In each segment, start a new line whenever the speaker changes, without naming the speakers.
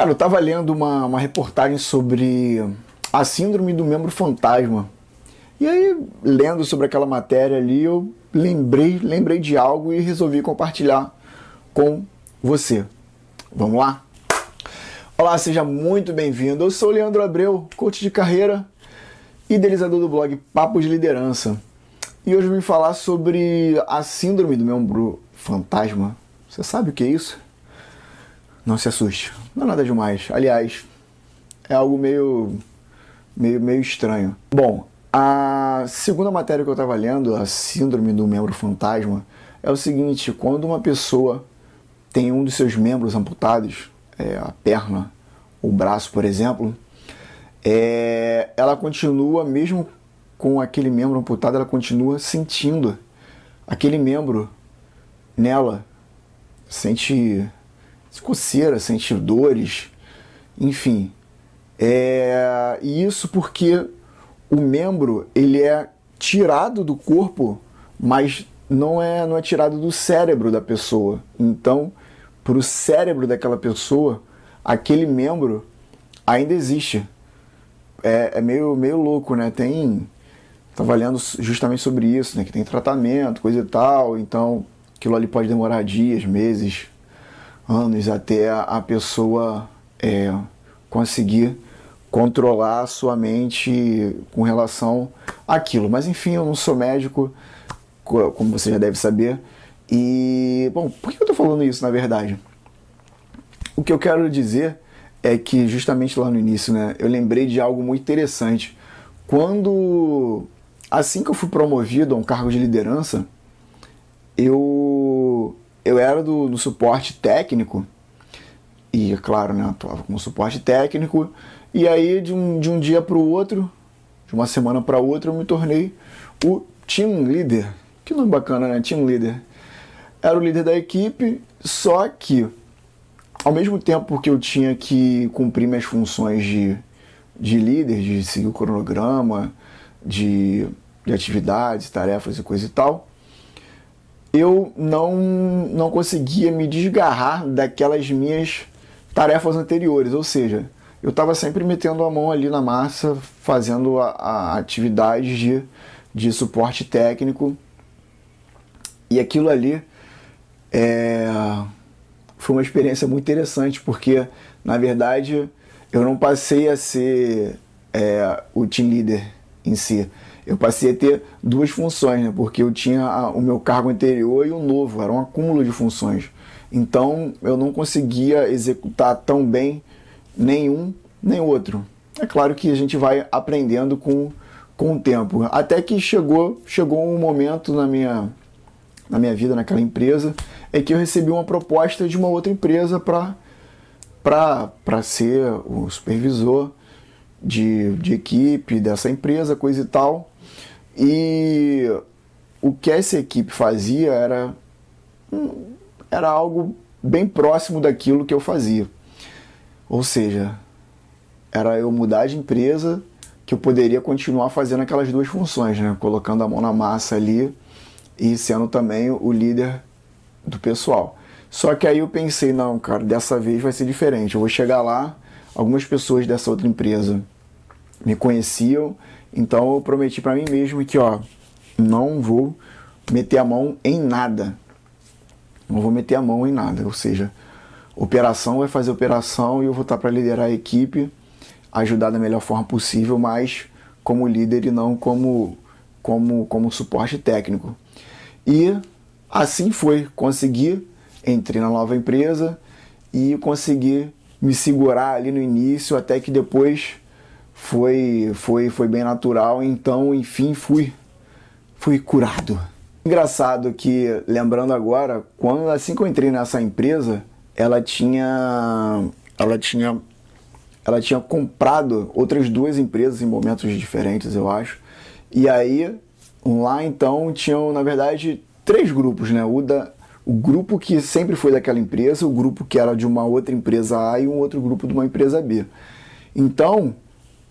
Cara, eu tava lendo uma, uma reportagem sobre a síndrome do membro fantasma. E aí, lendo sobre aquela matéria ali, eu lembrei, lembrei de algo e resolvi compartilhar com você. Vamos lá? Olá, seja muito bem-vindo. Eu sou o Leandro Abreu, coach de carreira, idealizador do blog Papo de Liderança. E hoje eu vim falar sobre a síndrome do membro fantasma. Você sabe o que é isso? Não se assuste, não é nada demais. Aliás, é algo meio, meio, meio estranho. Bom, a segunda matéria que eu estava lendo, a síndrome do membro fantasma, é o seguinte: quando uma pessoa tem um dos seus membros amputados, é, a perna o braço, por exemplo, é, ela continua, mesmo com aquele membro amputado, ela continua sentindo aquele membro nela, sente coceira, sente dores, enfim. É, e isso porque o membro ele é tirado do corpo, mas não é, não é tirado do cérebro da pessoa. Então, para o cérebro daquela pessoa, aquele membro ainda existe. É, é, meio, meio louco, né? Tem. Tava lendo justamente sobre isso, né? Que tem tratamento, coisa e tal. Então, aquilo ali pode demorar dias, meses, anos até a pessoa é, conseguir controlar a sua mente com relação àquilo. Mas enfim, eu não sou médico, como você já deve saber. E, bom, por que eu estou falando isso na verdade? O que eu quero dizer é que, justamente lá no início, né, eu lembrei de algo muito interessante. Quando, assim que eu fui promovido a um cargo de liderança, eu, eu era do, do suporte técnico, e, claro, né, atuava como suporte técnico, e aí, de um, de um dia para o outro, de uma semana para outra, eu me tornei o team leader. Que nome bacana, né? Team leader. Era o líder da equipe, só que, ao mesmo tempo que eu tinha que cumprir minhas funções de, de líder, de seguir o cronograma, de, de atividades, tarefas e coisa e tal, eu não, não conseguia me desgarrar daquelas minhas tarefas anteriores, ou seja, eu estava sempre metendo a mão ali na massa, fazendo a, a atividade de, de suporte técnico. E aquilo ali é, foi uma experiência muito interessante, porque, na verdade, eu não passei a ser é, o team leader em si. Eu passei a ter duas funções, né? porque eu tinha a, o meu cargo anterior e o novo, era um acúmulo de funções. Então eu não conseguia executar tão bem nenhum nem outro. É claro que a gente vai aprendendo com, com o tempo. Até que chegou, chegou um momento na minha, na minha vida naquela empresa é que eu recebi uma proposta de uma outra empresa para ser o supervisor de, de equipe dessa empresa, coisa e tal. E o que essa equipe fazia era, era algo bem próximo daquilo que eu fazia. Ou seja, era eu mudar de empresa que eu poderia continuar fazendo aquelas duas funções, né? Colocando a mão na massa ali e sendo também o líder do pessoal. Só que aí eu pensei, não, cara, dessa vez vai ser diferente. Eu vou chegar lá, algumas pessoas dessa outra empresa me conheciam, então eu prometi para mim mesmo que, ó, não vou meter a mão em nada. Não vou meter a mão em nada, ou seja, operação vai fazer operação e eu vou estar para liderar a equipe, ajudar da melhor forma possível, mas como líder e não como, como, como suporte técnico. E assim foi, consegui, entrei na nova empresa e consegui me segurar ali no início até que depois foi foi foi bem natural, então enfim fui fui curado. Engraçado que lembrando agora, quando assim que eu entrei nessa empresa, ela tinha ela tinha ela tinha comprado outras duas empresas em momentos diferentes, eu acho. E aí lá então tinham, na verdade, três grupos, né? O da o grupo que sempre foi daquela empresa, o grupo que era de uma outra empresa A e um outro grupo de uma empresa B. Então,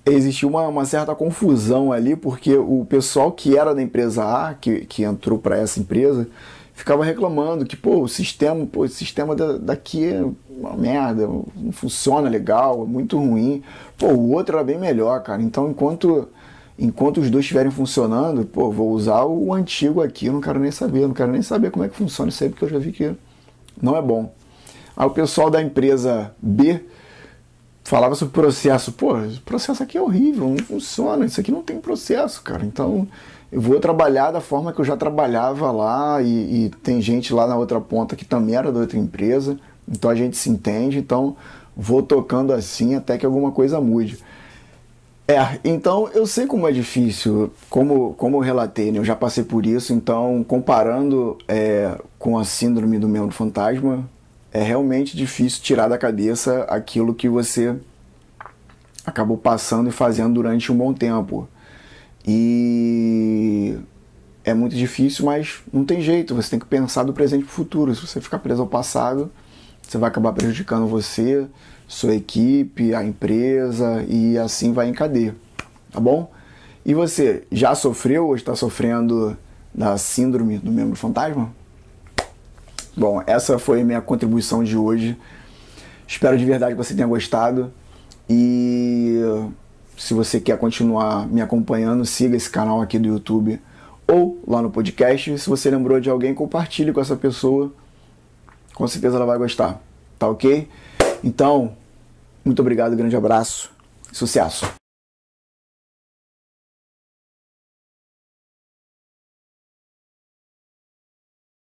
existiu uma, uma certa confusão ali, porque o pessoal que era da empresa A, que, que entrou para essa empresa, ficava reclamando que, pô, o sistema, pô, o sistema da, daqui uma merda, não funciona legal, é muito ruim. Pô, o outro era bem melhor, cara. Então, enquanto enquanto os dois estiverem funcionando, pô, vou usar o antigo aqui, não quero nem saber, não quero nem saber como é que funciona isso aí, porque eu já vi que não é bom. Aí o pessoal da empresa B falava sobre processo. Pô, processo aqui é horrível, não funciona, isso aqui não tem processo, cara. Então eu vou trabalhar da forma que eu já trabalhava lá e, e tem gente lá na outra ponta que também era da outra empresa, então a gente se entende, então vou tocando assim até que alguma coisa mude. É, então eu sei como é difícil, como, como eu relatei, né? eu já passei por isso, então comparando é, com a síndrome do membro fantasma, é realmente difícil tirar da cabeça aquilo que você acabou passando e fazendo durante um bom tempo. E é muito difícil, mas não tem jeito, você tem que pensar do presente para o futuro. Se você ficar preso ao passado, você vai acabar prejudicando você, sua equipe, a empresa e assim vai em cadeia, tá bom? E você já sofreu ou está sofrendo da síndrome do membro fantasma? Bom, essa foi minha contribuição de hoje. Espero de verdade que você tenha gostado. E se você quer continuar me acompanhando, siga esse canal aqui do YouTube ou lá no podcast. Se você lembrou de alguém, compartilhe com essa pessoa. Com certeza ela vai gostar. Tá ok? Então, muito obrigado, grande abraço. Sucesso!